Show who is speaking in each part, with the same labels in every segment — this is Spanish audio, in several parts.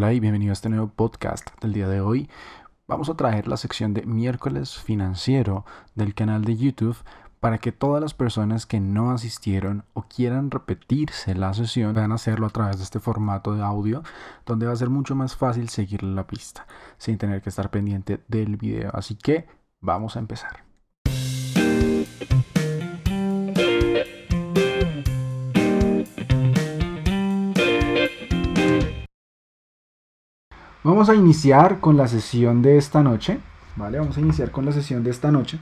Speaker 1: Hola y bienvenido a este nuevo podcast del día de hoy. Vamos a traer la sección de miércoles financiero del canal de YouTube para que todas las personas que no asistieron o quieran repetirse la sesión puedan hacerlo a través de este formato de audio donde va a ser mucho más fácil seguirle la pista sin tener que estar pendiente del video. Así que vamos a empezar. Vamos a iniciar con la sesión de esta noche, ¿vale? Vamos a iniciar con la sesión de esta noche.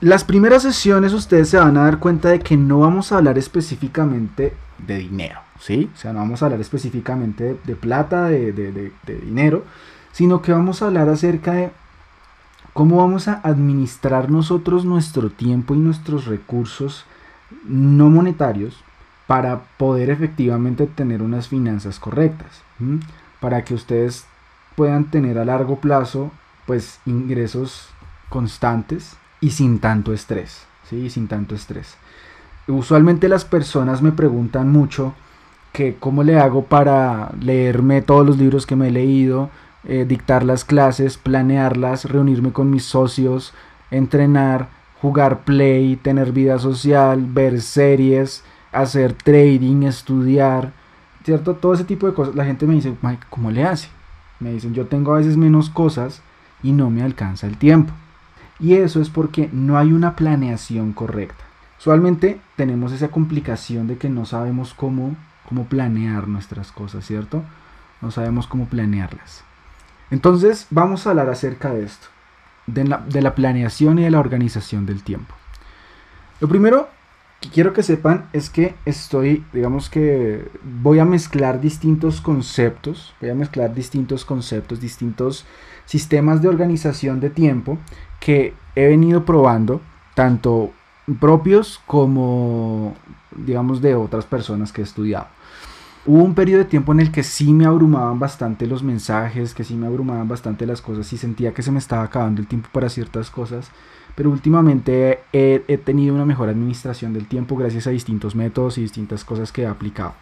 Speaker 1: Las primeras sesiones ustedes se van a dar cuenta de que no vamos a hablar específicamente de dinero, ¿sí? O sea, no vamos a hablar específicamente de, plata, de, de dinero, sino que vamos a hablar acerca de cómo vamos a administrar nosotros nuestro tiempo y nuestros recursos no monetarios para poder efectivamente tener unas finanzas correctas para que ustedes puedan tener a largo plazo pues ingresos constantes y sin tanto estrés, ¿sí? Sin tanto estrés. Usualmente las personas me preguntan mucho que cómo le hago para leerme todos los libros que me he leído, eh, dictar las clases, planearlas, reunirme con mis socios, entrenar, jugar play, tener vida social, ver series, hacer trading, estudiar, ¿cierto? Todo ese tipo de cosas. La gente me dice, ¿cómo le hace? Me dicen, yo tengo a veces menos cosas y no me alcanza el tiempo. Y eso es porque no hay una planeación correcta. Usualmente tenemos esa complicación de que no sabemos cómo, cómo planear nuestras cosas, ¿cierto? No sabemos cómo planearlas. Entonces vamos a hablar acerca de esto, de la, de la planeación y de la organización del tiempo. Lo primero quiero que sepan es que estoy, digamos que voy a mezclar distintos conceptos, voy a mezclar distintos conceptos, distintos sistemas de organización de tiempo que he venido probando, tanto propios como, digamos, de otras personas que he estudiado. Hubo un periodo de tiempo en el que sí me abrumaban bastante los mensajes, que sí me abrumaban bastante las cosas y sentía que se me estaba acabando el tiempo para ciertas cosas pero últimamente he, tenido una mejor administración del tiempo gracias a distintos métodos y distintas cosas que he aplicado.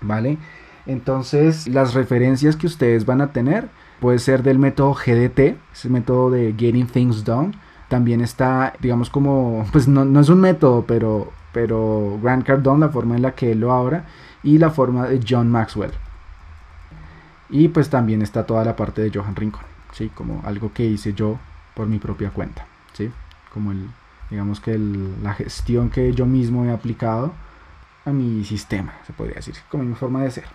Speaker 1: ¿Vale? Entonces, las referencias que ustedes van a tener puede ser del método GDT, ese método de Getting Things Done. También está, digamos, como, pues no, no es un método, pero, pero Grant Cardone, la forma en la que él lo abra, y la forma de John Maxwell. Y pues también está toda la parte de Johan Rincon, ¿sí? Como algo que hice yo por mi propia cuenta. ¿sí? Como el, digamos que la gestión que yo mismo he aplicado a mi sistema, se podría decir, como mi forma de ser.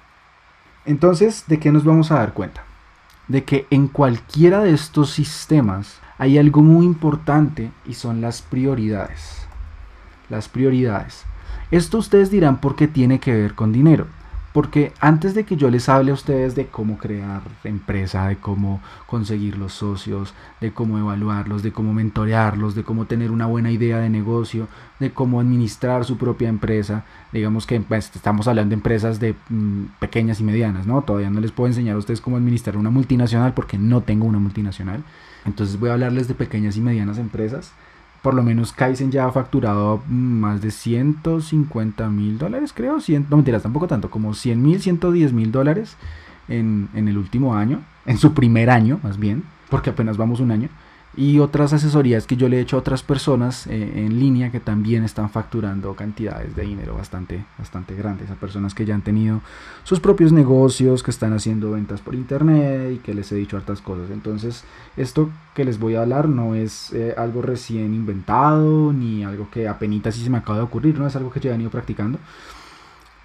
Speaker 1: Entonces, ¿de qué nos vamos a dar cuenta? De que en cualquiera de estos sistemas hay algo muy importante y son las prioridades. Las prioridades. Esto ustedes dirán por qué tiene que ver con dinero. Porque antes de que yo les hable a ustedes de cómo crear empresa, de cómo conseguir los socios, de cómo evaluarlos, de cómo mentorearlos, de cómo tener una buena idea de negocio, de cómo administrar su propia empresa, digamos que pues, estamos hablando de empresas de mm, pequeñas y medianas, ¿no? Todavía no les puedo enseñar a ustedes cómo administrar una multinacional porque no tengo una multinacional. Entonces voy a hablarles de pequeñas y medianas empresas por lo menos Kaizen ya ha facturado más de 150 mil dólares, creo. no mentiras, tampoco tanto, como 100 mil, 110 mil dólares en, en el último año, en su primer año más bien, porque apenas vamos un año y otras asesorías que yo le he hecho a otras personas eh, en línea que también están facturando cantidades de dinero bastante, bastante grandes, a personas que ya han tenido sus propios negocios, que están haciendo ventas por internet y que les he dicho hartas cosas. Entonces, esto que les voy a hablar no es eh, algo recién inventado ni algo que apenas si se me acaba de ocurrir, no es algo que yo he venido practicando.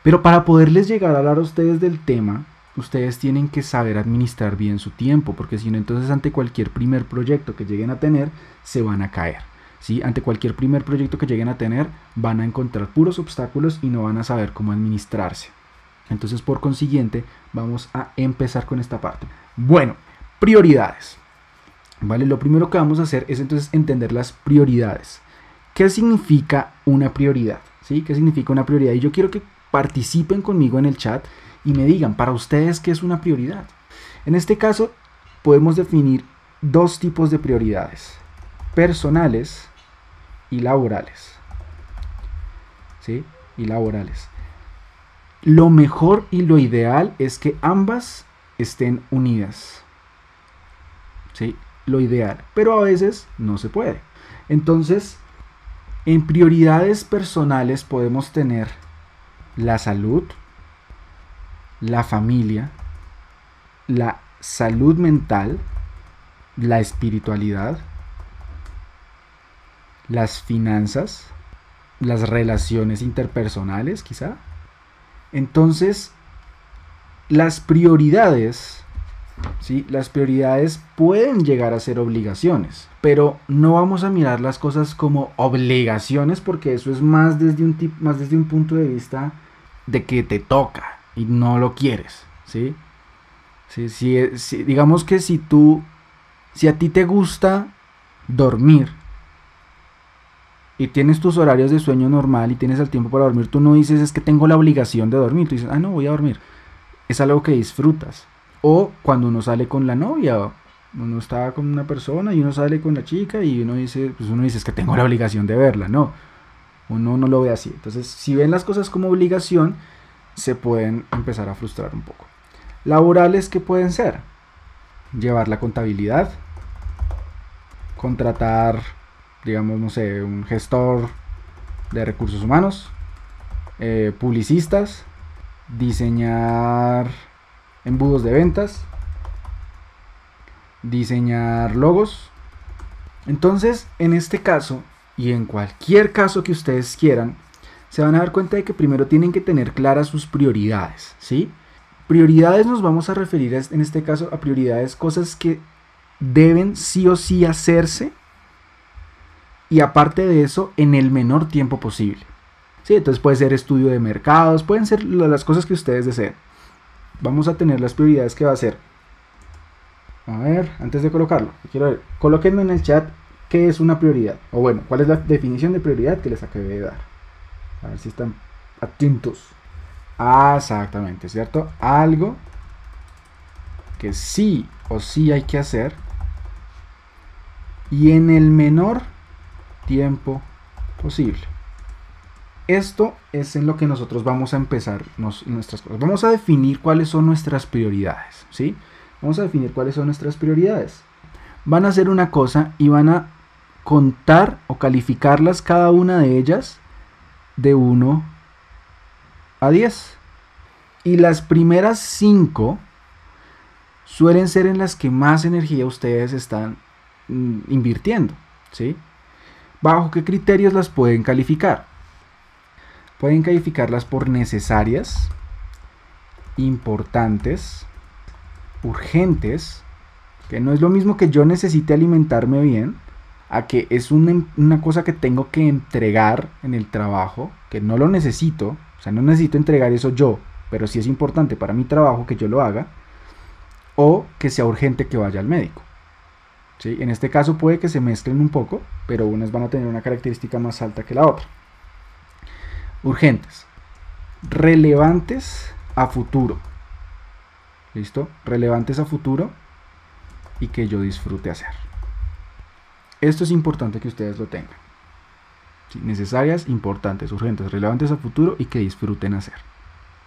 Speaker 1: Pero para poderles llegar a hablar a ustedes del tema, ustedes tienen que saber administrar bien su tiempo, porque si no, entonces ante cualquier primer proyecto que lleguen a tener, se van a caer. ¿sí? Ante cualquier primer proyecto que lleguen a tener, van a encontrar puros obstáculos y no van a saber cómo administrarse. Entonces, por consiguiente, vamos a empezar con esta parte. Bueno, prioridades. ¿Vale? Lo primero que vamos a hacer es entonces entender las prioridades. ¿Qué significa una prioridad? ¿Sí? ¿Qué significa una prioridad? Y yo quiero que participen conmigo en el chat y me digan para ustedes qué es una prioridad. En este caso, podemos definir dos tipos de prioridades, personales y laborales. ¿Sí? Y laborales. lo mejor y lo ideal es que ambas estén unidas. ¿Sí? Lo ideal. Pero a veces no se puede. Entonces, en prioridades personales podemos tener la salud, la familia, la salud mental, la espiritualidad, las finanzas, las relaciones interpersonales quizá. Entonces, las prioridades, ¿sí? las prioridades pueden llegar a ser obligaciones, pero no vamos a mirar las cosas como obligaciones porque eso es más desde un, más desde un punto de vista de que te toca y no lo quieres. ¿sí? si, digamos que si tú, si a ti te gusta dormir, y tienes tus horarios de sueño normal y tienes el tiempo para dormir, tú no dices es que tengo la obligación de dormir, tú dices, ah, no, voy a dormir. Es algo que disfrutas. O cuando uno sale con la novia, uno está con una persona y uno sale con la chica y uno dice, pues uno dice es que tengo la obligación de verla, no. Uno no lo ve así. Entonces, si ven las cosas como obligación, se pueden empezar a frustrar un poco. Laborales que pueden ser llevar la contabilidad, contratar digamos, no sé, un gestor de recursos humanos, eh, publicistas, diseñar embudos de ventas, diseñar logos. Entonces, en este caso, y en cualquier caso que ustedes quieran, se van a dar cuenta de que primero tienen que tener claras sus prioridades, ¿sí? Prioridades nos vamos a referir en este caso a prioridades, cosas que deben sí o sí hacerse y aparte de eso en el menor tiempo posible. Sí, entonces puede ser estudio de mercados, pueden ser las cosas que ustedes deseen. Vamos a tener las prioridades que va a ser. A ver, antes de colocarlo, quiero ver, colóquenme en el chat qué es una prioridad. O bueno, cuál es la definición de prioridad que les acabé de dar. A ver si están atentos. Exactamente, ¿cierto? Algo que sí o sí hay que hacer. Y en el menor tiempo posible. Esto es en lo que nosotros vamos a empezar nuestras cosas. Vamos a definir cuáles son nuestras prioridades, ¿sí? Vamos a definir cuáles son nuestras prioridades. Van a hacer una cosa y van a contar o calificarlas cada una de ellas de 1 a 10. Y las primeras 5 suelen ser en las que más energía ustedes están mm, invirtiendo, ¿sí? ¿Bajo qué criterios las pueden calificar? Pueden calificarlas por necesarias, importantes, urgentes, que no es lo mismo que yo necesite alimentarme bien, a que es una, una, cosa que tengo que entregar en el trabajo, que no lo necesito, o sea, no necesito entregar eso yo, pero sí es importante para mi trabajo que yo lo haga, o que sea urgente que vaya al médico. En este caso puede que se mezclen un poco, pero unas van a tener una característica más alta que la otra. Urgentes. Relevantes a futuro. ¿Listo? Relevantes a futuro y que yo disfrute hacer. Esto es importante que ustedes lo tengan. Necesarias, importantes, urgentes, relevantes a futuro y que disfruten hacer.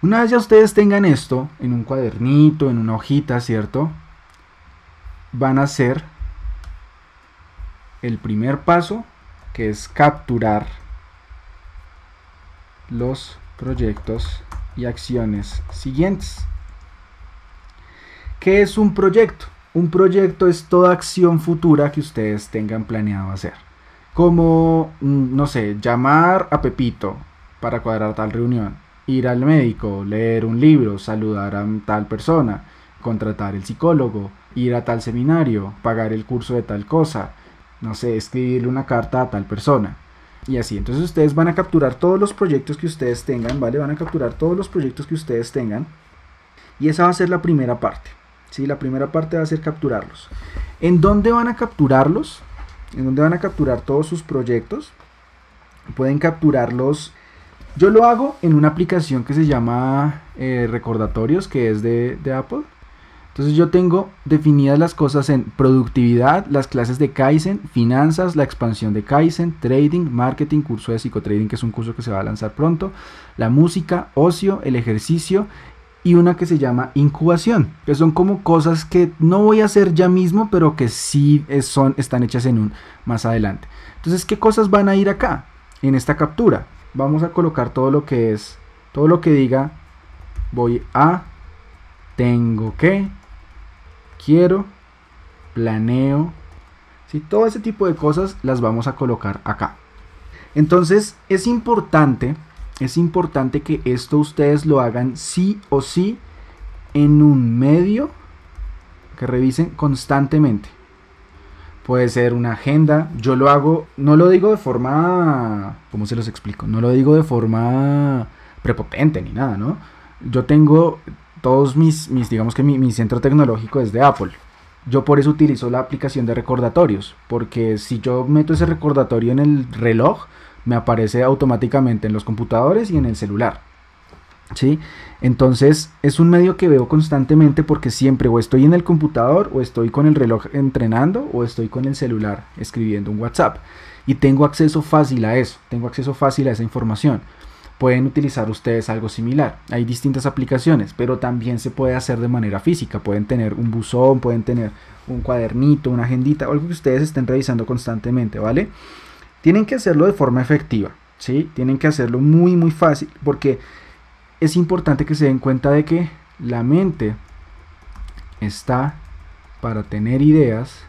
Speaker 1: Una vez ya ustedes tengan esto en un cuadernito, en una hojita, ¿cierto? Van a hacer el primer paso, que es capturar los proyectos y acciones siguientes. ¿Qué es un proyecto? Un proyecto es toda acción futura que ustedes tengan planeado hacer. Como, mm, no sé, llamar a Pepito para cuadrar tal reunión, ir al médico, leer un libro, saludar a tal persona, contratar el psicólogo, ir a tal seminario, pagar el curso de tal cosa, no sé, escribirle una carta a tal persona. Y así, entonces ustedes van a capturar todos los proyectos que ustedes tengan, ¿vale? Van a capturar todos los proyectos que ustedes tengan. Y esa va a ser la primera parte. ¿Sí? La primera parte va a ser capturarlos. ¿En dónde van a capturarlos? ¿En dónde van a capturar todos sus proyectos? Pueden capturarlos. Yo lo hago en una aplicación que se llama eh, Recordatorios, que es de, de Apple. Entonces yo tengo definidas las cosas en productividad, las clases de Kaizen, finanzas, la expansión de Kaizen, trading, marketing, curso de psicotrading, que es un curso que se va a lanzar pronto, la música, ocio, el ejercicio y una que se llama incubación, que son como cosas que no voy a hacer ya mismo, pero que sí son, están hechas en un más adelante. Entonces, ¿qué cosas van a ir acá en esta captura? Vamos a colocar todo lo que es, todo lo que diga voy a, tengo que, quiero, planeo, si todo ese tipo de cosas las vamos a colocar acá. Entonces es importante, es importante que esto ustedes lo hagan sí o sí en un medio que revisen constantemente. Puede ser una agenda, yo lo hago, no lo digo de forma, ¿cómo se los explico? No lo digo de forma prepotente ni nada, ¿no? Yo tengo todos mis, mis digamos que mi, centro tecnológico es de Apple. Yo por eso utilizo la aplicación de recordatorios, porque si yo meto ese recordatorio en el reloj, me aparece automáticamente en los computadores y en el celular. ¿Sí? Entonces es un medio que veo constantemente porque siempre o estoy en el computador o estoy con el reloj entrenando o estoy con el celular escribiendo un WhatsApp. Y tengo acceso fácil a eso, tengo acceso fácil a esa información pueden utilizar ustedes algo similar. Hay distintas aplicaciones, pero también se puede hacer de manera física. Pueden tener un buzón, pueden tener un cuadernito, una agendita, algo que ustedes estén revisando constantemente, ¿vale? Tienen que hacerlo de forma efectiva, ¿sí? Tienen que hacerlo muy, muy fácil, porque es importante que se den cuenta de que la mente está para tener ideas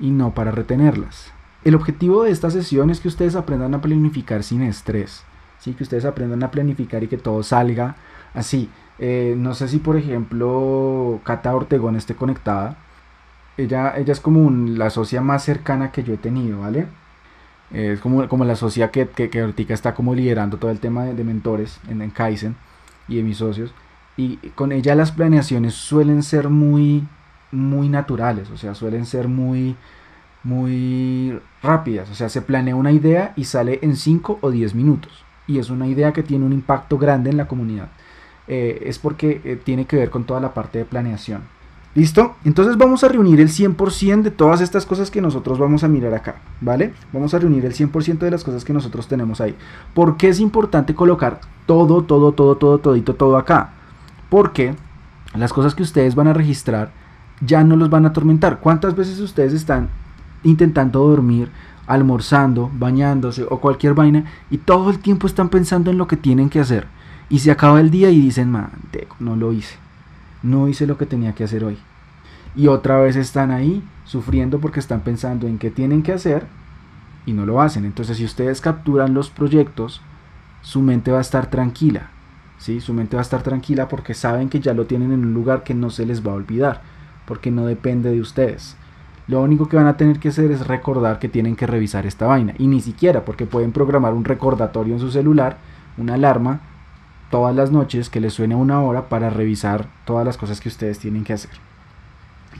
Speaker 1: y no para retenerlas. El objetivo de esta sesión es que ustedes aprendan a planificar sin estrés que ustedes aprendan a planificar y que todo salga así. Eh, no sé si por ejemplo Cata Ortegón esté conectada. Ella, ella es como la socia más cercana que yo he tenido, ¿vale? Es como, como la socia que, que, ahorita está como liderando todo el tema de, mentores en, en Kaizen y de mis socios. Y con ella las planeaciones suelen ser muy, muy naturales, o sea, suelen ser muy, muy rápidas. O sea, se planea una idea y sale en 5 o 10 minutos y es una idea que tiene un impacto grande en la comunidad. Eh, es porque eh, tiene que ver con toda la parte de planeación. ¿Listo? Entonces vamos a reunir el 100% de todas estas cosas que nosotros vamos a mirar acá, ¿vale? Vamos a reunir el 100% de las cosas que nosotros tenemos ahí. ¿Por qué es importante colocar todo, todo, todo, todo, todito, todo acá? Porque las cosas que ustedes van a registrar ya no los van a atormentar. ¿Cuántas veces ustedes están intentando dormir almorzando, bañándose o cualquier vaina y todo el tiempo están pensando en lo que tienen que hacer. Y se acaba el día y dicen, manteco, no lo hice. No hice lo que tenía que hacer hoy. Y otra vez están ahí sufriendo porque están pensando en qué tienen que hacer y no lo hacen. Entonces si ustedes capturan los proyectos, su mente va a estar tranquila. ¿sí? Su mente va a estar tranquila porque saben que ya lo tienen en un lugar que no se les va a olvidar, porque no depende de ustedes. Lo único que van a tener que hacer es recordar que tienen que revisar esta vaina. Y ni siquiera, porque pueden programar un recordatorio en su celular, una alarma, todas las noches que les suene una hora para revisar todas las cosas que ustedes tienen que hacer.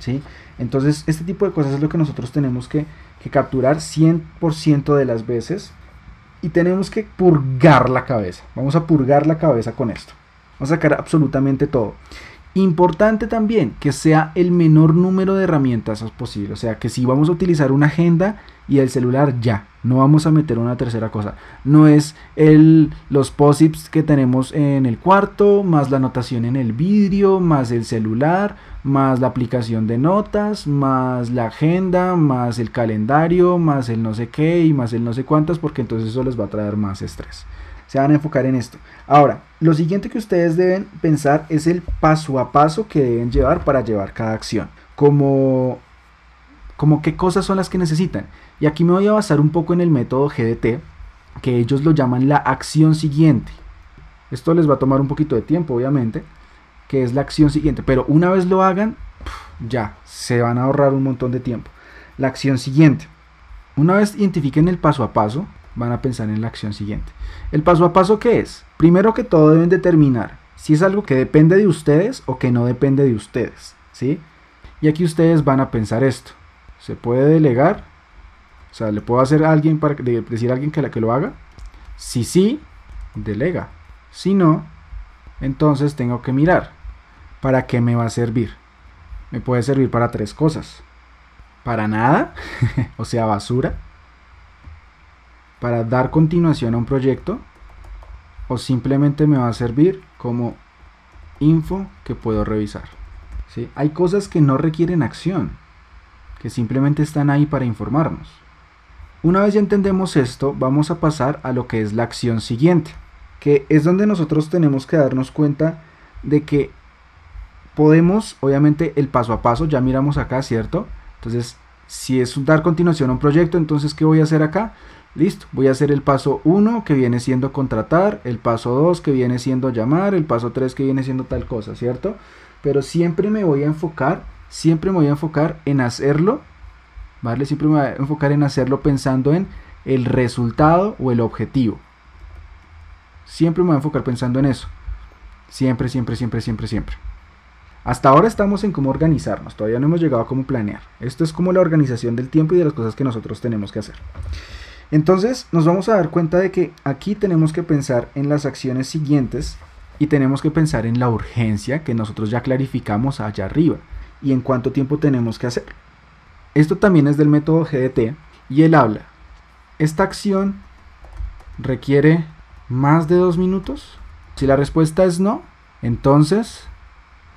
Speaker 1: ¿Sí? Entonces, este tipo de cosas es lo que nosotros tenemos que, que capturar 100% de las veces. Y tenemos que purgar la cabeza. Vamos a purgar la cabeza con esto. Vamos a sacar absolutamente todo. Importante también que sea el menor número de herramientas posible. O sea, que si vamos a utilizar una agenda y el celular, ya. No vamos a meter una tercera cosa. No es el, los posits que tenemos en el cuarto, más la anotación en el vidrio, más el celular, más la aplicación de notas, más la agenda, más el calendario, más el no sé qué y más el no sé cuántas, porque entonces eso les va a traer más estrés se van a enfocar en esto. Ahora, lo siguiente que ustedes deben pensar es el paso a paso que deben llevar para llevar cada acción. Como, como qué cosas son las que necesitan. Y aquí me voy a basar un poco en el método GDT, que ellos lo llaman la acción siguiente. Esto les va a tomar un poquito de tiempo, obviamente, que es la acción siguiente. Pero una vez lo hagan, ya, se van a ahorrar un montón de tiempo. La acción siguiente. Una vez identifiquen el paso a paso, van a pensar en la acción siguiente. ¿El paso a paso qué es? Primero que todo deben determinar si es algo que depende de ustedes o que no depende de ustedes. ¿sí? Y aquí ustedes van a pensar esto. ¿Se puede delegar? O sea, ¿le puedo hacer a alguien para decir a alguien que, la, que lo haga? Si sí, delega. Si no, entonces tengo que mirar. ¿Para qué me va a servir? Me puede servir para tres cosas. Para nada, o sea, basura. Para dar continuación a un proyecto. O simplemente me va a servir como info que puedo revisar. ¿Sí? Hay cosas que no requieren acción, que simplemente están ahí para informarnos. Una vez ya entendemos esto, vamos a pasar a lo que es la acción siguiente, que es donde nosotros tenemos que darnos cuenta de que podemos, obviamente el paso a paso, ya miramos acá, ¿cierto? Entonces, si es dar continuación a un proyecto, entonces, ¿qué voy a hacer acá? Listo, voy a hacer el paso 1 que viene siendo contratar, el paso 2 que viene siendo llamar, el paso 3 que viene siendo tal cosa, ¿cierto? Pero siempre me voy a enfocar, siempre me voy a enfocar en hacerlo ¿vale? Siempre me voy a enfocar en hacerlo pensando en el resultado o el objetivo. Siempre me voy a enfocar pensando en eso. Siempre, siempre, siempre, siempre, siempre. Hasta ahora estamos en cómo organizarnos, todavía no hemos llegado a cómo planear. Esto es como la organización del tiempo y de las cosas que nosotros tenemos que hacer. Entonces nos vamos a dar cuenta de que aquí tenemos que pensar en las acciones siguientes y tenemos que pensar en la urgencia que nosotros ya clarificamos allá arriba y en cuánto tiempo tenemos que hacer. Esto también es del método GDT y él habla. ¿Esta acción requiere más de dos minutos? Si la respuesta es no, entonces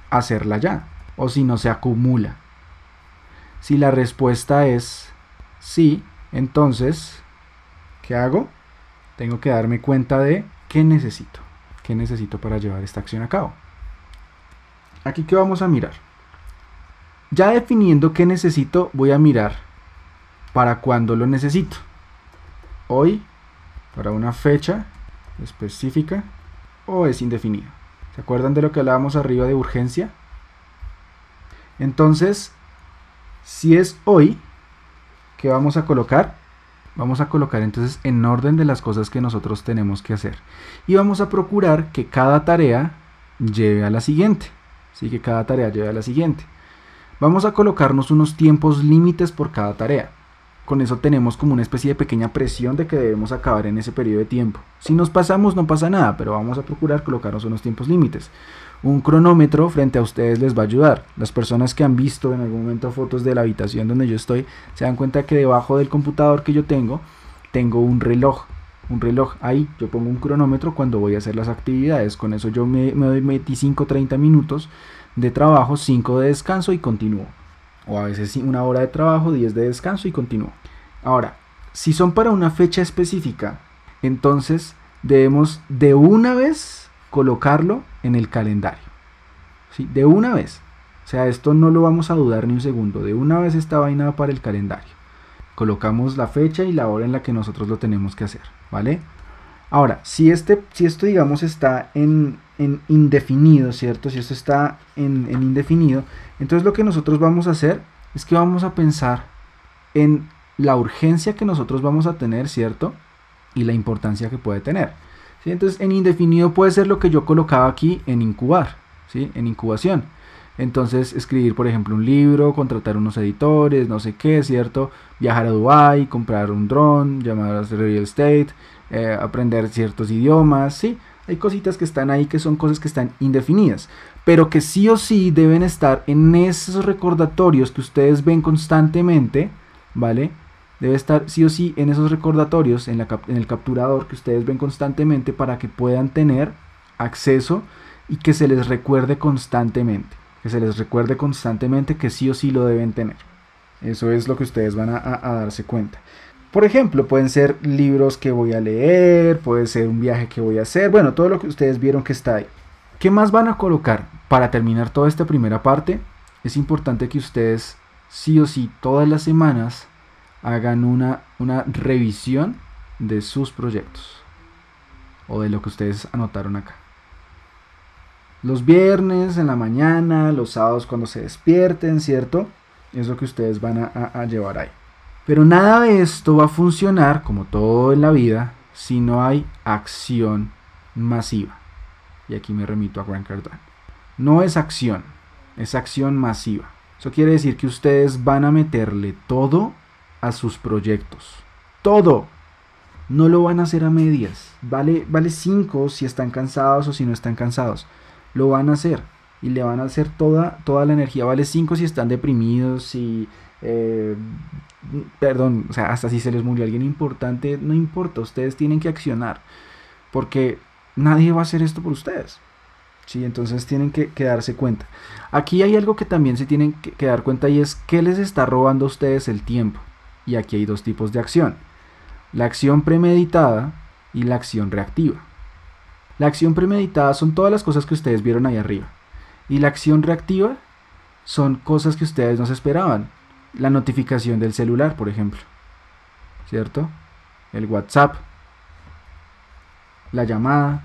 Speaker 1: hacerla ya. O si no se acumula. Si la respuesta es sí, entonces, ¿qué hago? Tengo que darme cuenta de qué necesito. ¿Qué necesito para llevar esta acción a cabo? Aquí que vamos a mirar. Ya definiendo qué necesito, voy a mirar para cuándo lo necesito. Hoy, para una fecha específica, o es indefinido. ¿Se acuerdan de lo que hablábamos arriba de urgencia? Entonces, si es hoy, ¿qué vamos a colocar? Vamos a colocar entonces en orden de las cosas que nosotros tenemos que hacer. Y vamos a procurar que cada tarea lleve a la siguiente. Sí, que cada tarea lleve a la siguiente. Vamos a colocarnos unos tiempos límites por cada tarea. Con eso tenemos como una especie de pequeña presión de que debemos acabar en ese periodo de tiempo. Si nos pasamos no pasa nada, pero vamos a procurar colocarnos unos tiempos límites. Un cronómetro frente a ustedes les va a ayudar. Las personas que han visto en algún momento fotos de la habitación donde yo estoy se dan cuenta que debajo del computador que yo tengo tengo un reloj un reloj ahí, yo pongo un cronómetro cuando voy a hacer las actividades, con eso yo me, doy 25-30 minutos de trabajo, 5 de descanso y continúo. O a veces una hora de trabajo, 10 de descanso y continúo. Ahora, si son para una fecha específica, entonces debemos de una vez colocarlo en el calendario. ¿Sí? De una vez. O sea, esto no lo vamos a dudar ni un segundo. De una vez está vaina para el calendario. Colocamos la fecha y la hora en la que nosotros lo tenemos que hacer. ¿Vale? Ahora, si, este, si esto digamos está en, en indefinido, ¿cierto? Si esto está en, indefinido, entonces lo que nosotros vamos a hacer es que vamos a pensar en la urgencia que nosotros vamos a tener, ¿cierto? Y la importancia que puede tener. Entonces en indefinido puede ser lo que yo colocaba aquí en incubar, ¿sí? En incubación. Entonces escribir, por ejemplo, un libro, contratar unos editores, no sé qué, ¿cierto? Viajar a Dubai, comprar un dron, llamar a real estate, eh, aprender ciertos idiomas, ¿sí? Hay cositas que están ahí que son cosas que están indefinidas, pero que sí o sí deben estar en esos recordatorios que ustedes ven constantemente, ¿vale? Debe estar sí o sí en esos recordatorios, en, la, en el capturador que ustedes ven constantemente para que puedan tener acceso y que se les recuerde constantemente. Que se les recuerde constantemente que sí o sí lo deben tener. Eso es lo que ustedes van a darse cuenta. Por ejemplo, pueden ser libros que voy a leer, puede ser un viaje que voy a hacer, bueno, todo lo que ustedes vieron que está ahí. ¿Qué más van a colocar? Para terminar toda esta primera parte, es importante que ustedes sí o sí todas las semanas hagan una, una revisión de sus proyectos o de lo que ustedes anotaron acá. Los viernes en la mañana, los sábados cuando se despierten, ¿cierto? Es lo que ustedes van a llevar ahí. Pero nada de esto va a funcionar, como todo en la vida, si no hay acción masiva. Y aquí me remito a Grant Cardone. No es acción, es acción masiva. Eso quiere decir que ustedes van a meterle todo a sus proyectos. Todo. No lo van a hacer a medias. Vale, vale cinco si están cansados o si no están cansados. Lo van a hacer. y le van a hacer toda, toda la energía. Vale 5 si están deprimidos, si... Eh, perdón, o sea, hasta si se les murió alguien importante, no importa, ustedes tienen que accionar, porque nadie va a hacer esto por ustedes. ¿sí? Entonces tienen que, darse cuenta. Aquí hay algo que también se tienen que, que, dar cuenta y es que les está robando a ustedes el tiempo. Y aquí hay dos tipos de acción. La acción premeditada y la acción reactiva. La acción premeditada son todas las cosas que ustedes vieron ahí arriba. Y la acción reactiva son cosas que ustedes no se esperaban. La notificación del celular, por ejemplo. ¿Cierto? El WhatsApp. La llamada.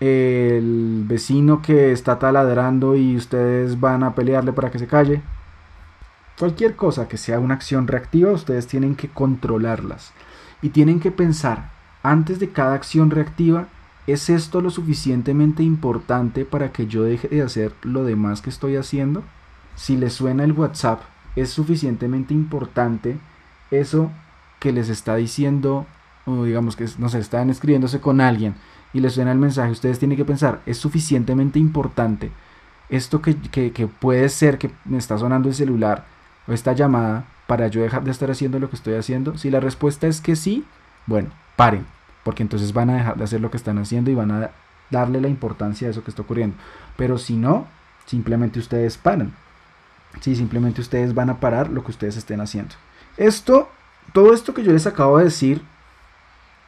Speaker 1: El vecino que está taladrando y ustedes van a pelearle para que se calle. Cualquier cosa que sea una acción reactiva, ustedes tienen que controlarlas. Y tienen que pensar, antes de cada acción reactiva, ¿es esto lo suficientemente importante para que yo deje de hacer lo demás que estoy haciendo? Si les suena el WhatsApp, ¿es suficientemente importante eso que les está diciendo, o digamos que no sé, están escribiéndose con alguien y les suena el mensaje? Ustedes tienen que pensar, ¿es suficientemente importante esto que, que puede ser que me está sonando el celular? o esta llamada para yo dejar de estar haciendo lo que estoy haciendo? Si la respuesta es que sí, bueno, paren, porque entonces van a dejar de hacer lo que están haciendo y van a darle la importancia a eso que está ocurriendo. Pero si no, simplemente ustedes paran. Sí, simplemente ustedes van a parar lo que ustedes estén haciendo. Esto, todo esto que yo les acabo de decir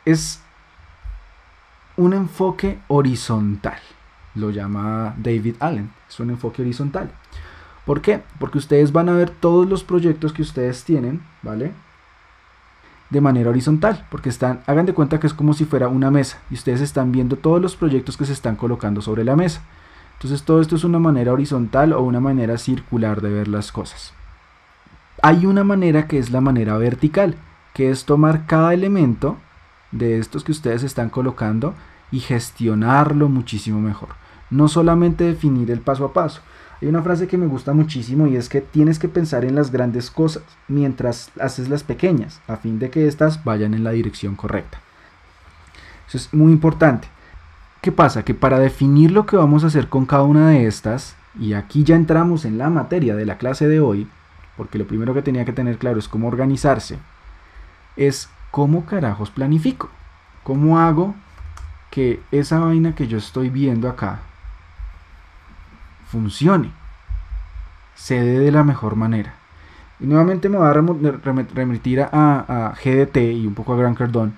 Speaker 1: es un enfoque horizontal. Lo llama David Allen. Es un enfoque horizontal. ¿Por qué? Porque ustedes van a ver todos los proyectos que ustedes tienen, ¿vale? De manera horizontal, porque están, hagan de cuenta que es como si fuera una mesa y ustedes están viendo todos los proyectos que se están colocando sobre la mesa. Entonces todo esto es una manera horizontal o una manera circular de ver las cosas. Hay una manera que es la manera vertical, que es tomar cada elemento de estos que ustedes están colocando y gestionarlo muchísimo mejor. No solamente definir el paso a paso, hay una frase que me gusta muchísimo y es que tienes que pensar en las grandes cosas mientras haces las pequeñas, a fin de que éstas vayan en la dirección correcta. Eso es muy importante. ¿Qué pasa? Que para definir lo que vamos a hacer con cada una de estas, y aquí ya entramos en la materia de la clase de hoy, porque lo primero que tenía que tener claro es cómo organizarse, es cómo carajos planifico. ¿Cómo hago que esa vaina que yo estoy viendo acá funcione, se dé de la mejor manera. Y nuevamente me va a remitir a, GDT y un poco a Gran Cardón.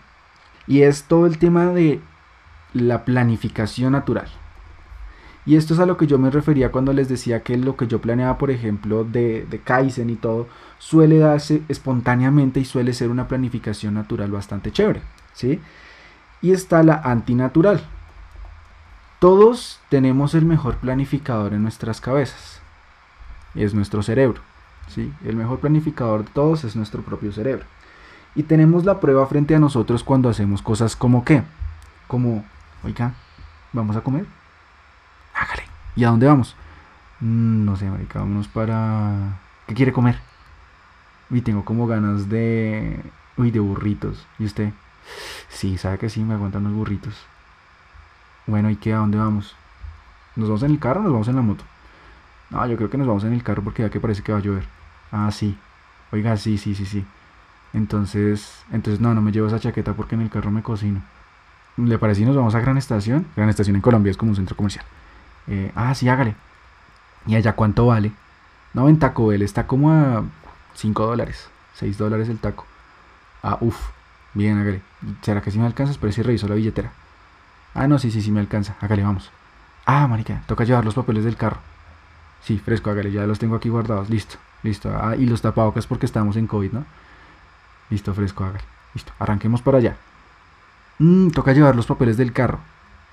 Speaker 1: Y es todo el tema de la planificación natural. Y esto es a lo que yo me refería cuando les decía que lo que yo planeaba, por ejemplo, de, de Kaizen y todo, suele darse espontáneamente y suele ser una planificación natural bastante chévere. ¿sí? Y está la antinatural, todos tenemos el mejor planificador en nuestras cabezas. Es nuestro cerebro. ¿sí? El mejor planificador de todos es nuestro propio cerebro. Y tenemos la prueba frente a nosotros cuando hacemos cosas como qué. Como, oiga, ¿vamos a comer? Hágale. ¿Y a dónde vamos? Mm, no sé, marica, vámonos para... ¿Qué quiere comer? Uy, tengo como ganas de... Uy, de burritos. ¿Y usted? Sí, sabe que sí, me aguantan los burritos. Bueno, ¿y qué? ¿A dónde vamos? ¿Nos vamos en el carro o nos vamos en la moto? No, yo creo que nos vamos en el carro porque ya que parece que va a llover. Ah, sí. Oiga, sí, sí, sí, sí. Entonces, entonces no, no me llevo esa chaqueta porque en el carro me cocino. ¿Le parece nos vamos a Gran Estación? Gran Estación en Colombia es como un centro comercial. Eh, ah, sí, hágale. ¿Y allá cuánto vale? No, en Taco Bell está como a 5 dólares. 6 dólares el taco. Ah, uff. Bien, hágale. ¿Será que si me alcanzas? Pero si reviso la billetera. Ah, no, sí, sí, sí me alcanza. Hágale, vamos. Ah, marica, toca llevar los papeles del carro. Sí, fresco, hágale, ya los tengo aquí guardados. Listo, listo. Ah, y los tapabocas porque estamos en COVID, ¿no? Listo, fresco, hágale. Listo, arranquemos para allá. Mmm, toca llevar los papeles del carro.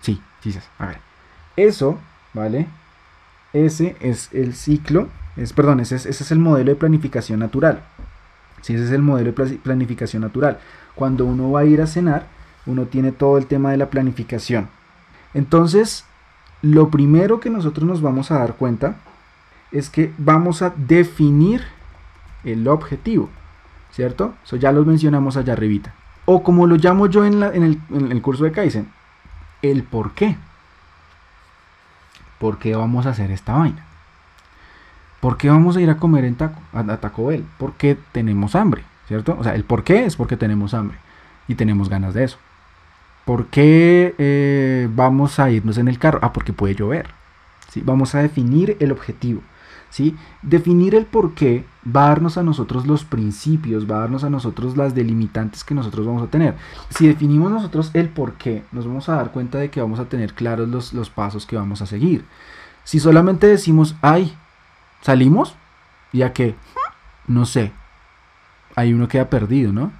Speaker 1: Sí, sí, sí, hágale. Eso, ¿vale? Ese es el ciclo, es, perdón, ese es, ese es el modelo de planificación natural. Sí, ese es el modelo de planificación natural. Cuando uno va a ir a cenar, uno tiene todo el tema de la planificación. Entonces, lo primero que nosotros nos vamos a dar cuenta es que vamos a definir el objetivo, ¿cierto? Eso ya lo mencionamos allá arribita. O como lo llamo yo en, el, curso de Kaizen, el por qué. ¿por qué vamos a hacer esta vaina? ¿Por qué vamos a ir a comer en taco, a, Taco Bell? Porque tenemos hambre, ¿cierto? O sea, el por qué es porque tenemos hambre y tenemos ganas de eso. ¿Por qué eh, vamos a irnos en el carro? Ah, porque puede llover. ¿sí? Vamos a definir el objetivo. ¿Sí? Definir el por qué va a darnos a nosotros los principios, va a darnos a nosotros las delimitantes que nosotros vamos a tener. Si definimos nosotros el por qué, nos vamos a dar cuenta de que vamos a tener claros los, los pasos que vamos a seguir. Si solamente decimos, ay, ¿Salimos? Ya que, no sé, hay uno queda perdido, ¿no?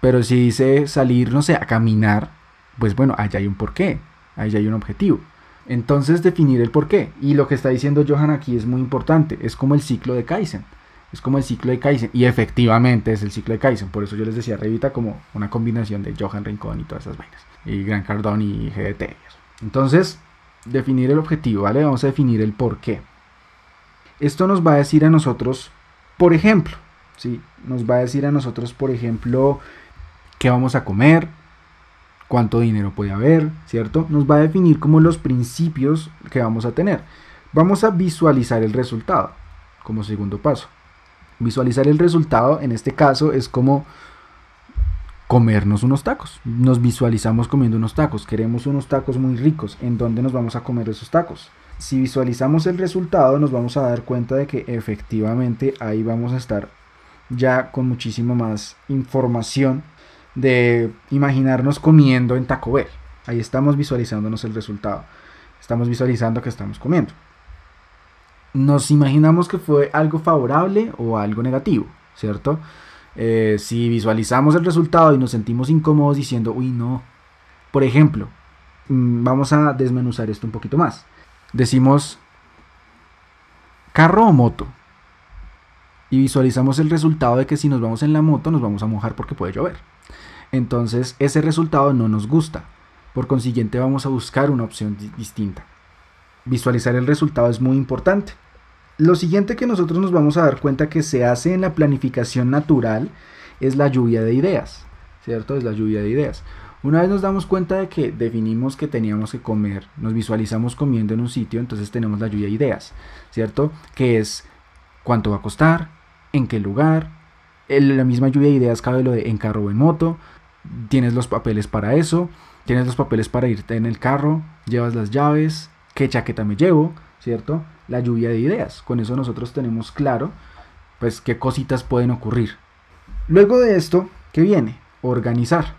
Speaker 1: Pero si dice salir, no sé, a caminar, pues bueno, allá hay un porqué, allá hay un objetivo. Entonces definir el porqué. Y lo que está diciendo Johan aquí es muy importante, es como el ciclo de Kaizen. Es como el ciclo de Kaizen. Y efectivamente es el ciclo de Kaizen. Por eso yo les decía Revita como una combinación de Johan Rincón y todas esas vainas. Y Gran Cardón y GDT. Entonces, definir el objetivo, ¿vale? Vamos a definir el porqué. Esto nos va a decir a nosotros, por ejemplo, ¿sí? nos va a decir a nosotros, por ejemplo, qué vamos a comer, cuánto dinero puede haber, ¿cierto? Nos va a definir como los principios que vamos a tener. Vamos a visualizar el resultado como segundo paso. Visualizar el resultado en este caso es como comernos unos tacos. Nos visualizamos comiendo unos tacos. Queremos unos tacos muy ricos. ¿En dónde nos vamos a comer esos tacos? si visualizamos el resultado nos vamos a dar cuenta de que efectivamente ahí vamos a estar ya con muchísima más información de imaginarnos comiendo en Taco Bell. Ahí estamos visualizándonos el resultado. Estamos visualizando que estamos comiendo. Nos imaginamos que fue algo favorable o algo negativo, ¿cierto? Eh, si visualizamos el resultado y nos sentimos incómodos diciendo, uy, no. Por ejemplo, mm, vamos a desmenuzar esto un poquito más decimos carro o moto. Y visualizamos el resultado de que si nos vamos en la moto nos vamos a mojar porque puede llover. Entonces ese resultado no nos gusta. Por consiguiente vamos a buscar una opción distinta. Visualizar el resultado es muy importante. Lo siguiente que nosotros nos vamos a dar cuenta que se hace en la planificación natural es la lluvia de ideas. ¿Cierto? Es la lluvia de ideas. Una vez nos damos cuenta de que definimos que teníamos que comer, nos visualizamos comiendo en un sitio, entonces tenemos la lluvia de ideas, ¿cierto? Que es cuánto va a costar, en qué lugar, la misma lluvia de ideas cabe lo de en carro o en moto, tienes los papeles para eso, tienes los papeles para irte en el carro, llevas las llaves, qué chaqueta me llevo, ¿cierto? La lluvia de ideas, con eso nosotros tenemos claro, pues qué cositas pueden ocurrir. Luego de esto, ¿qué viene? Organizar.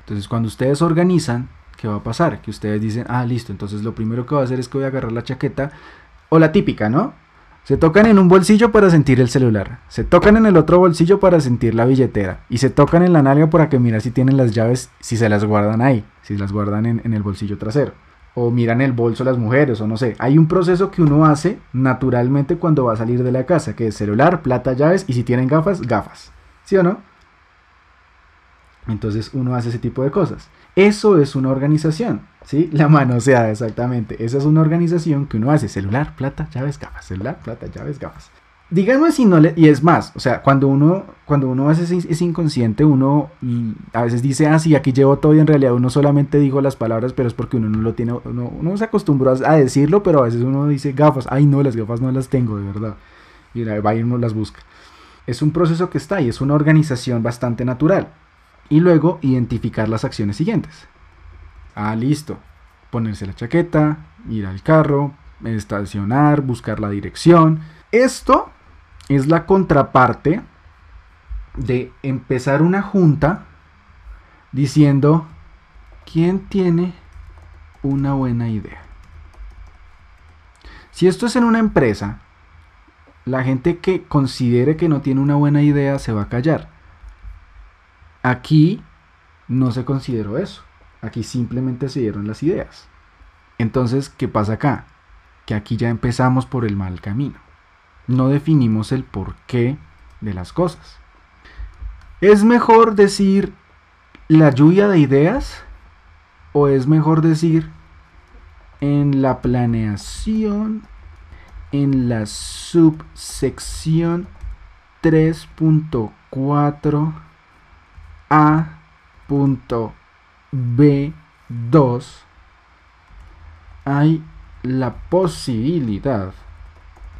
Speaker 1: Entonces, cuando ustedes organizan, ¿qué va a pasar? Que ustedes dicen, ah, listo, entonces lo primero que voy a hacer es que voy a agarrar la chaqueta, o la típica, ¿no? Se tocan en un bolsillo para sentir el celular, se tocan en el otro bolsillo para sentir la billetera, y se tocan en la nalga para que mirar si tienen las llaves, si se las guardan ahí, si las guardan en, en el bolsillo trasero o miran el bolso las mujeres, o no sé. Hay un proceso que uno hace naturalmente cuando va a salir de la casa, que es celular, plata, llaves, y si tienen gafas, gafas. ¿Sí o no? Entonces uno hace ese tipo de cosas. Eso es una organización, ¿sí? La manoseada, exactamente. Esa es una organización que uno hace. Celular, plata, llaves, gafas. Celular, plata, llaves, gafas. Díganme si no le... Y es más, o sea, cuando uno, cuando uno veces es inconsciente, uno a veces dice, ah, sí, aquí llevo todo y en realidad uno solamente dijo las palabras, pero es porque uno no lo tiene, uno, uno se acostumbró a decirlo, pero a veces uno dice gafas, ay no, las gafas no las tengo, de verdad. Y va y uno las busca. Es un proceso que está ahí, es una organización bastante natural y luego identificar las acciones siguientes. Ah, listo. Ponerse la chaqueta, ir al carro, estacionar, buscar la dirección. Esto es la contraparte de empezar una junta diciendo, ¿quién tiene una buena idea? Si esto es en una empresa, la gente que considere que no tiene una buena idea se va a callar. Aquí no se consideró eso. Aquí simplemente se dieron las ideas. Entonces, ¿qué pasa acá? Que aquí ya empezamos por el mal camino. No definimos el porqué de las cosas. ¿Es mejor decir la lluvia de ideas? ¿O es mejor decir en la planeación, en la subsección 3.4? A.B2 hay la posibilidad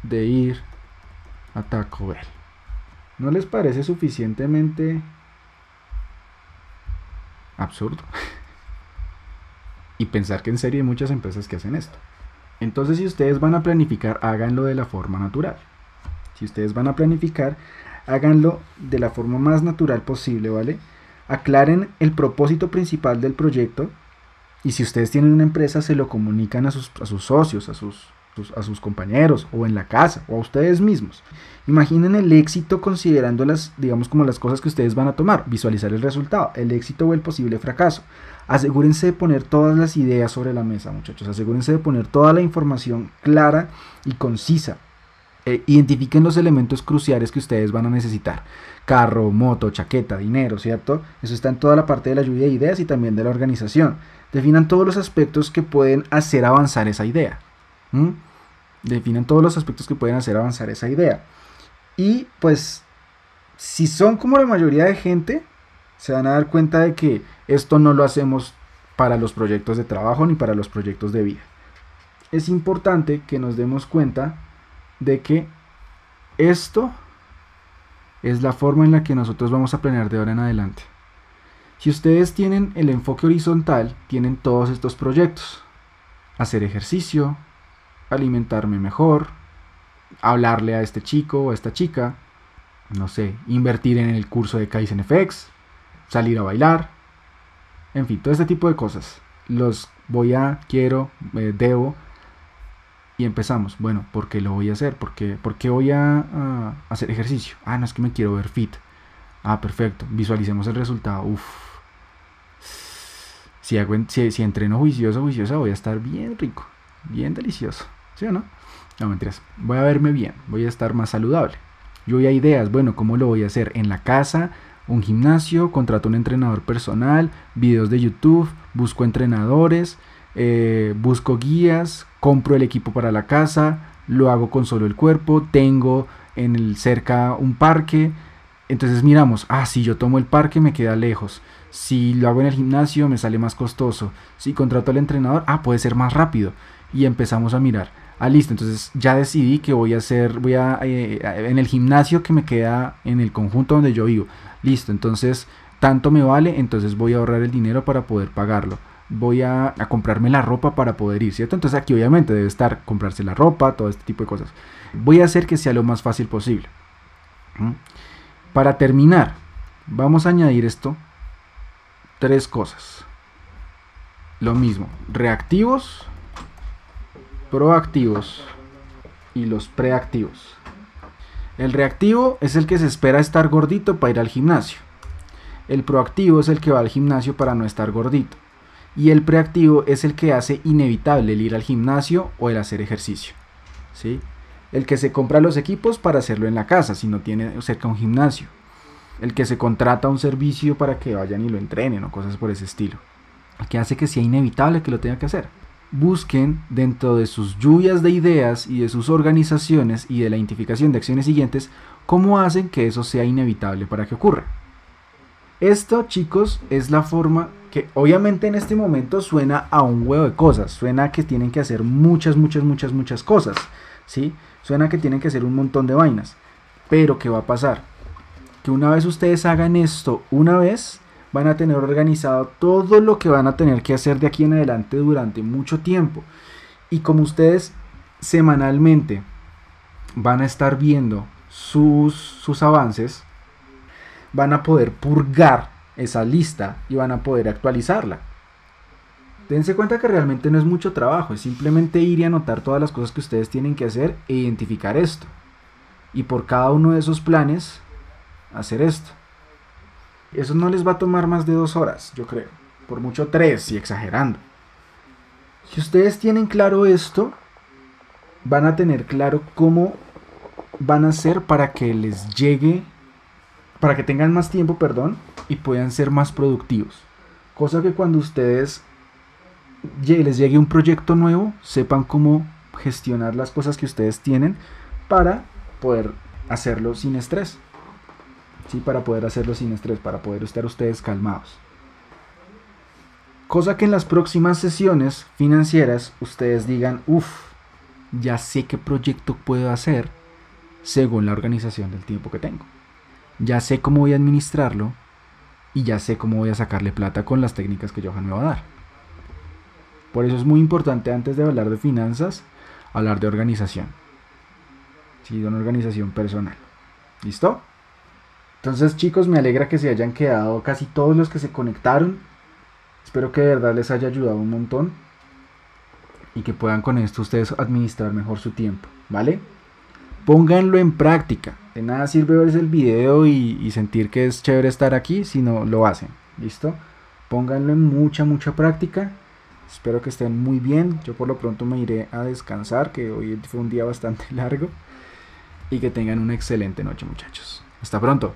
Speaker 1: de ir a Taco Bell. ¿No les parece suficientemente absurdo? y pensar que en serio hay muchas empresas que hacen esto. Entonces si ustedes van a planificar, háganlo de la forma natural. Si ustedes van a planificar, háganlo de la forma más natural posible, ¿vale? Aclaren el propósito principal del proyecto y si ustedes tienen una empresa, se lo comunican a sus, a sus socios, a sus, a sus compañeros o en la casa o a ustedes mismos. Imaginen el éxito considerando las, digamos, como las cosas que ustedes van a tomar, visualizar el resultado, el éxito o el posible fracaso. Asegúrense de poner todas las ideas sobre la mesa, muchachos. Asegúrense de poner toda la información clara y concisa. Eh, identifiquen los elementos cruciales que ustedes van a necesitar. Carro, moto, chaqueta, dinero, ¿cierto? Eso está en toda la parte de la lluvia de ideas y también de la organización. Definan todos los aspectos que pueden hacer avanzar esa idea. Definan todos los aspectos que pueden hacer avanzar esa idea. Y pues, si son como la mayoría de gente, se van a dar cuenta de que esto no lo hacemos para los proyectos de trabajo ni para los proyectos de vida. Es importante que nos demos cuenta de que esto es la forma en la que nosotros vamos a planear de ahora en adelante. Si ustedes tienen el enfoque horizontal, tienen todos estos proyectos. Hacer ejercicio, alimentarme mejor, hablarle a este chico o a esta chica, no sé, invertir en el curso de Kaizen FX, salir a bailar, en fin, todo este tipo de cosas. Los voy a, quiero, eh, debo empezamos. Bueno, ¿por qué lo voy a hacer? ¿Por qué, voy a, hacer ejercicio? Ah, no es que me quiero ver fit. Ah, perfecto. Visualicemos el resultado. Uf. Si, hago, si, si entreno juicioso, juiciosa, voy a estar bien rico. Bien delicioso. ¿Sí o no? No, mentiras. Voy a verme bien. Voy a estar más saludable. Yo a ideas. Bueno, ¿cómo lo voy a hacer? En la casa, un gimnasio, contrato un entrenador personal, videos de YouTube, busco entrenadores, eh, busco guías, compro el equipo para la casa, lo hago con solo el cuerpo, tengo en el cerca un parque, entonces miramos, ah, si yo tomo el parque me queda lejos, si lo hago en el gimnasio me sale más costoso, si contrato al entrenador, ah, puede ser más rápido, y empezamos a mirar. Ah, listo, entonces ya decidí que voy a hacer, voy a, eh, en el gimnasio que me queda en el conjunto donde yo vivo. Listo, entonces tanto me vale, entonces voy a ahorrar el dinero para poder pagarlo voy a, comprarme la ropa para poder ir, ¿cierto? Entonces aquí obviamente debe estar comprarse la ropa, todo este tipo de cosas. Voy a hacer que sea lo más fácil posible. Para terminar, vamos a añadir esto, tres cosas. Lo mismo, reactivos, proactivos y los preactivos. El reactivo es el que se espera estar gordito para ir al gimnasio. El proactivo es el que va al gimnasio para no estar gordito y el preactivo es el que hace inevitable el ir al gimnasio o el hacer ejercicio. ¿sí? El que se compra los equipos para hacerlo en la casa si no tiene cerca un gimnasio. El que se contrata un servicio para que vayan y lo entrenen o cosas por ese estilo. El que hace que sea inevitable que lo tenga que hacer. Busquen dentro de sus lluvias de ideas y de sus organizaciones y de la identificación de acciones siguientes cómo hacen que eso sea inevitable para que ocurra. Esto, chicos, es la forma que obviamente en este momento suena a un huevo de cosas, suena a que tienen que hacer muchas, muchas, muchas, muchas cosas, ¿sí? Suena a que tienen que hacer un montón de vainas. Pero ¿qué va a pasar? Que una vez ustedes hagan esto una vez, van a tener organizado todo lo que van a tener que hacer de aquí en adelante durante mucho tiempo. Y como ustedes semanalmente van a estar viendo sus, sus avances, van a poder purgar esa lista y van a poder actualizarla. Dense cuenta que realmente no es mucho trabajo, es simplemente ir y anotar todas las cosas que ustedes tienen que hacer e identificar esto. Y por cada uno de esos planes, hacer esto. Eso no les va a tomar más de dos horas, yo creo. Por mucho tres, y exagerando. Si ustedes tienen claro esto, van a tener claro cómo van a hacer para que les llegue para que tengan más tiempo, perdón, y puedan ser más productivos. Cosa que cuando ustedes les llegue un proyecto nuevo, sepan cómo gestionar las cosas que ustedes tienen para poder hacerlo sin estrés. Sí, para poder hacerlo sin estrés, para poder estar ustedes calmados. Cosa que en las próximas sesiones financieras ustedes digan, uff, ya sé qué proyecto puedo hacer según la organización del tiempo que tengo. Ya sé cómo voy a administrarlo y ya sé cómo voy a sacarle plata con las técnicas que Johan me va a dar. Por eso es muy importante antes de hablar de finanzas, hablar de organización. Sí, de una organización personal. ¿Listo? Entonces chicos, me alegra que se hayan quedado casi todos los que se conectaron. Espero que de verdad les haya ayudado un montón y que puedan con esto ustedes administrar mejor su tiempo, ¿vale? Pónganlo en práctica. De nada sirve ver el video y, sentir que es chévere estar aquí si no lo hacen, ¿listo? Pónganlo en mucha, mucha práctica. Espero que estén muy bien. Yo por lo pronto me iré a descansar, que hoy fue un día bastante largo. Y que tengan una excelente noche, muchachos. Hasta pronto.